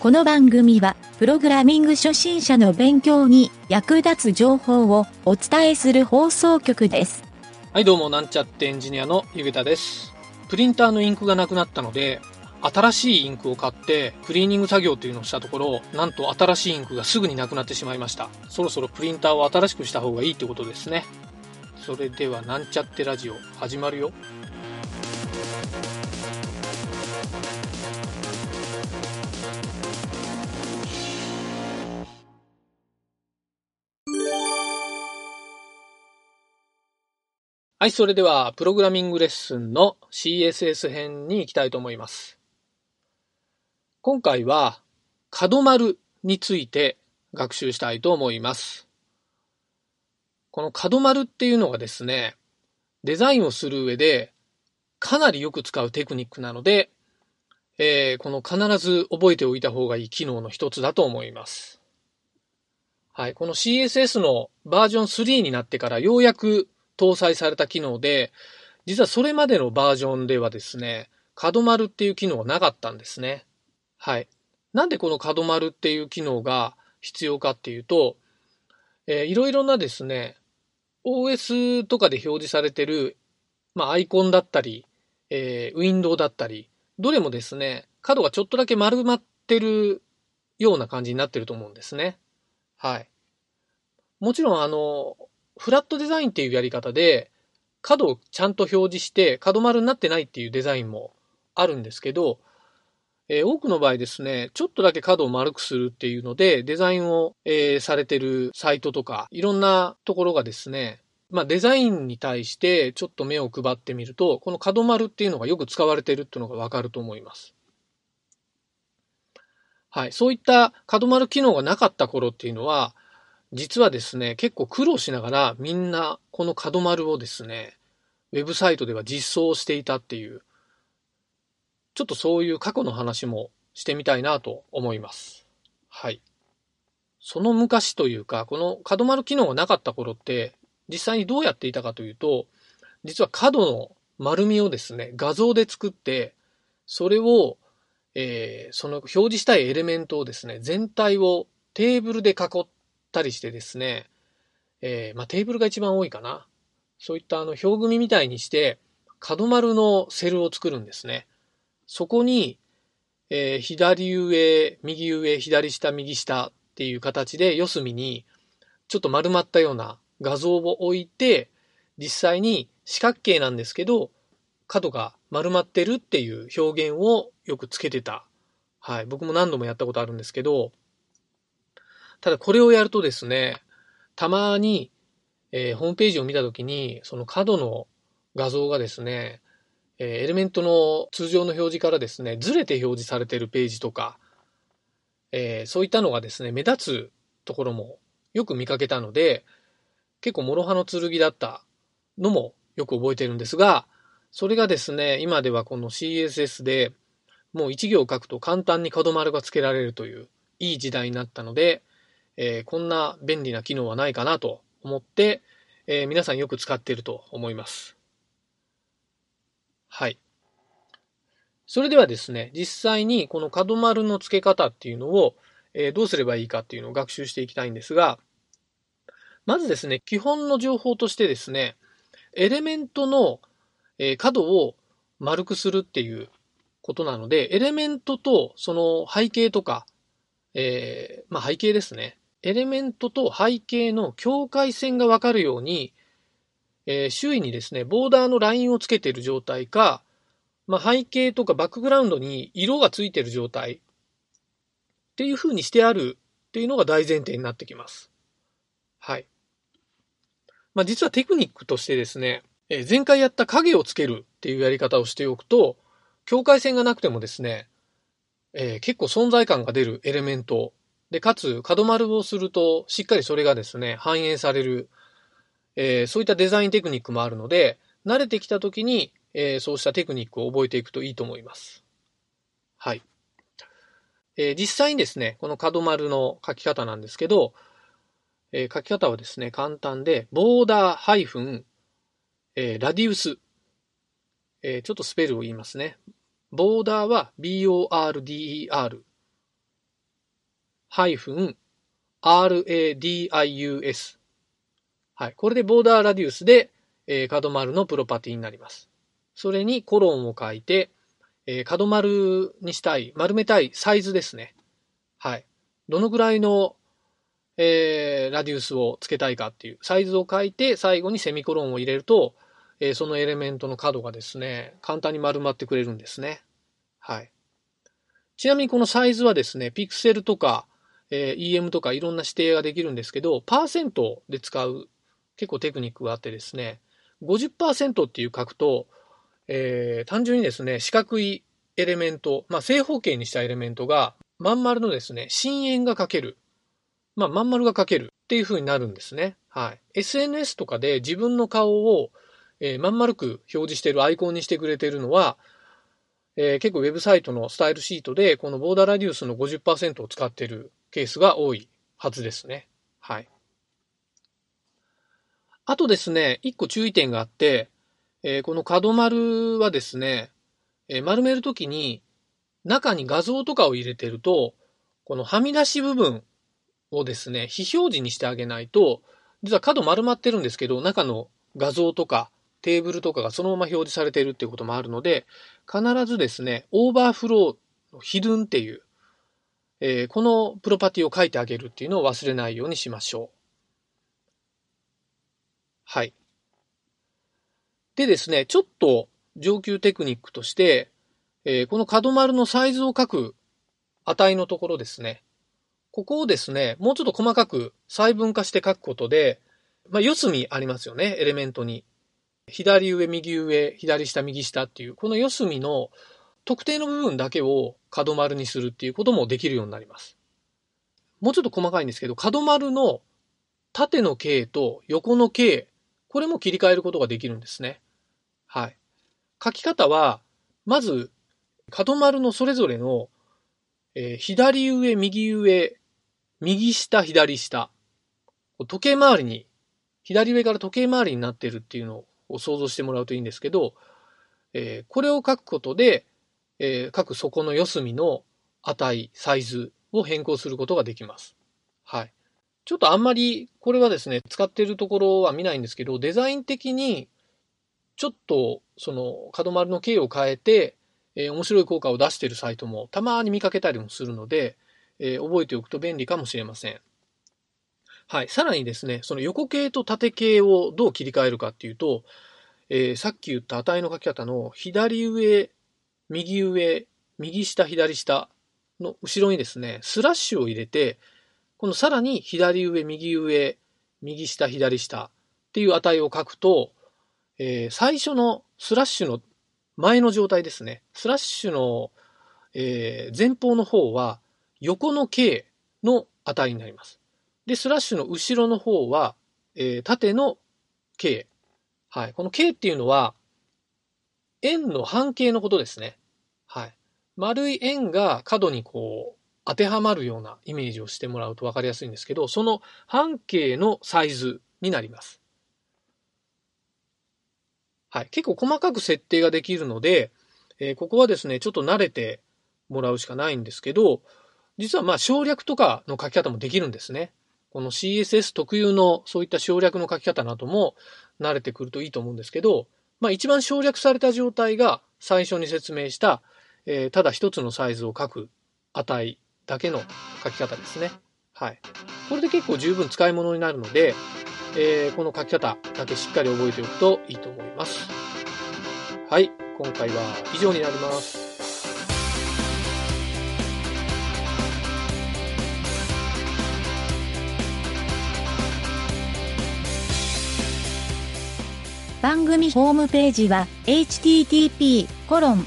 この番組は、プログラミング初心者の勉強に役立つ情報をお伝えする放送局です。はい、どうも、なんちゃってエンジニアのゆげたです。プリンターのインクがなくなったので、新しいインクを買って、クリーニング作業っていうのをしたところ、なんと新しいインクがすぐになくなってしまいました。そろそろプリンターを新しくした方がいいってことですね。それでは、なんちゃってラジオ、始まるよ。はい、それでは、プログラミングレッスンの CSS 編に行きたいと思います。今回は、角丸について学習したいと思います。この角丸っていうのがですね、デザインをする上でかなりよく使うテクニックなので、えーこの必ず覚えておいた方がいい機能の一つだと思います。はい、この CSS のバージョン3になってからようやく搭載された機能で、実はそれまでのバージョンではですね、角丸っていう機能はなかったんですね。はい。なんでこの角丸っていう機能が必要かっていうと、えーいろいろなですね、OS とかで表示されてる、まあ、アイコンだったり、えーウィンドウだったり、どれもですね、角がちょっとだけ丸まってるような感じになってると思うんですね。はい。もちろん、あの、フラットデザインっていうやり方で、角をちゃんと表示して、角丸になってないっていうデザインもあるんですけど、えー多くの場合ですね、ちょっとだけ角を丸くするっていうので、デザインを、えーされてるサイトとか、いろんなところがですね、まあデザインに対してちょっと目を配ってみると、この角丸っていうのがよく使われてるっていうのがわかると思います。はい。そういった角丸機能がなかった頃っていうのは、実はですね、結構苦労しながらみんなこの角丸をですね、ウェブサイトでは実装していたっていう、ちょっとそういう過去の話もしてみたいなと思います。はい。その昔というか、この角丸機能がなかった頃って、実際にどうやっていたかというと、実は角の丸みをですね、画像で作って、それを、えーその表示したいエレメントをですね、全体をテーブルで囲ったりしてですね、えーまあ、テーブルが一番多いかな。そういったあの表組みたいにして、角丸のセルを作るんですね。そこに、えー左上、右上、左下、右下っていう形で四隅にちょっと丸まったような画像を置いて、実際に四角形なんですけど、角が丸まってるっていう表現をよくつけてた。はい。僕も何度もやったことあるんですけど、ただこれをやるとですね、たまに、えーホームページを見たときに、その角の画像がですね、えーエレメントの通常の表示からですね、ずれて表示されているページとか、えーそういったのがですね、目立つところもよく見かけたので、結構諸刃の剣だったのもよく覚えてるんですが、それがですね、今ではこの CSS でもう一行書くと簡単に角丸がつけられるといういい時代になったので、えーこんな便利な機能はないかなと思って、えー皆さんよく使っていると思います。はい。それではですね、実際にこの角丸の付け方っていうのを、えーどうすればいいかっていうのを学習していきたいんですが、まずですね、基本の情報としてですね、エレメントの、え角を丸くするっていうことなので、エレメントとその背景とか、えーまあ背景ですね。エレメントと背景の境界線がわかるように、えー周囲にですね、ボーダーのラインをつけている状態か、まあ、背景とかバックグラウンドに色がついている状態っていう風にしてあるっていうのが大前提になってきます。はい。まあ、実はテクニックとしてですね、えー前回やった影をつけるっていうやり方をしておくと、境界線がなくてもですね、えー結構存在感が出るエレメントで、かつ角丸をするとしっかりそれがですね、反映される、えーそういったデザインテクニックもあるので、慣れてきた時に、えーそうしたテクニックを覚えていくといいと思います。はい。えー実際にですね、この角丸の書き方なんですけど、えー書き方はですね、簡単で、ボーダーハイフン、えーラディウス。えーちょっとスペルを言いますね。ボーダーは BORDER。radius。はい。これでボーダーラディウスで、えー、角丸のプロパティになります。それにコロンを書いて、えー、角丸にしたい、丸めたいサイズですね。はい。どのぐらいの、えー、ラディウスをつけたいかっていうサイズを書いて、最後にセミコロンを入れると、えー、そのエレメントの角がですね、簡単に丸まってくれるんですね。はい。ちなみにこのサイズはですね、ピクセルとか、えー、EM とかいろんな指定ができるんですけど、パーセントで使う結構テクニックがあってですね、50%っていう書くと、えー、単純にですね、四角いエレメント、まあ、正方形にしたエレメントが、まん丸のですね、深淵が書ける。まあ、まん丸が書けるっていう風になるんですね。はい。SNS とかで自分の顔を、えー、まん丸く表示しているアイコンにしてくれているのは、えー、結構ウェブサイトのスタイルシートで、このボーダーラディウスの50%を使っているケースが多いはずですね。はい。あとですね、一個注意点があって、えー、この角丸はですね、えー、丸めるときに中に画像とかを入れてると、このはみ出し部分をですね、非表示にしてあげないと、実は角丸まってるんですけど、中の画像とかテーブルとかがそのまま表示されているっていうこともあるので、必ずですね、オーバーフローのヒドゥンっていう、えー、このプロパティを書いてあげるっていうのを忘れないようにしましょう。はい。でですね、ちょっと上級テクニックとして、えー、この角丸のサイズを書く値のところですね。ここをですね、もうちょっと細かく細分化して書くことで、まあ、四隅ありますよね、エレメントに。左上、右上、左下、右下っていう、この四隅の特定の部分だけを角丸にするっていうこともできるようになります。もうちょっと細かいんですけど、角丸の縦の径と横の径、これも切り替えることができるんですね。はい。書き方は、まず、角丸のそれぞれの、えー、左上、右上、右下、左下。時計回りに、左上から時計回りになってるっていうのを想像してもらうといいんですけど、えー、これを書くことで、えー、各底の四隅の値、サイズを変更することができます。はい。ちょっとあんまり、これはですね、使ってるところは見ないんですけど、デザイン的にちょっと、その、角丸の径を変えて、えー、面白い効果を出しているサイトもたまに見かけたりもするので、えー、覚えておくと便利かもしれません。はい。さらにですね、その横径と縦径をどう切り替えるかっていうと、えー、さっき言った値の書き方の左上、右上、右下、左下の後ろにですね、スラッシュを入れて、このさらに左上、右上、右下、左下っていう値を書くと、えー、最初のスラッシュの前の状態ですね。スラッシュの、えー、前方の方は横の径の値になります。で、スラッシュの後ろの方は、えー、縦の径。はい。この径っていうのは、円の半径のことですね。丸い円が角にこう、当てはまるようなイメージをしてもらうと分かりやすいんですけど、その半径のサイズになります。はい。結構細かく設定ができるので、えー、ここはですね、ちょっと慣れてもらうしかないんですけど、実はまあ省略とかの書き方もできるんですね。この CSS 特有のそういった省略の書き方なども慣れてくるといいと思うんですけど、まあ一番省略された状態が最初に説明した、えー、ただ一つのサイズを書く値だけの書き方ですね。はい。これで結構十分使い物になるので、えー、この書き方だけしっかり覚えておくといいと思います。はい、今回は以上になります。番組ホームページは http コロン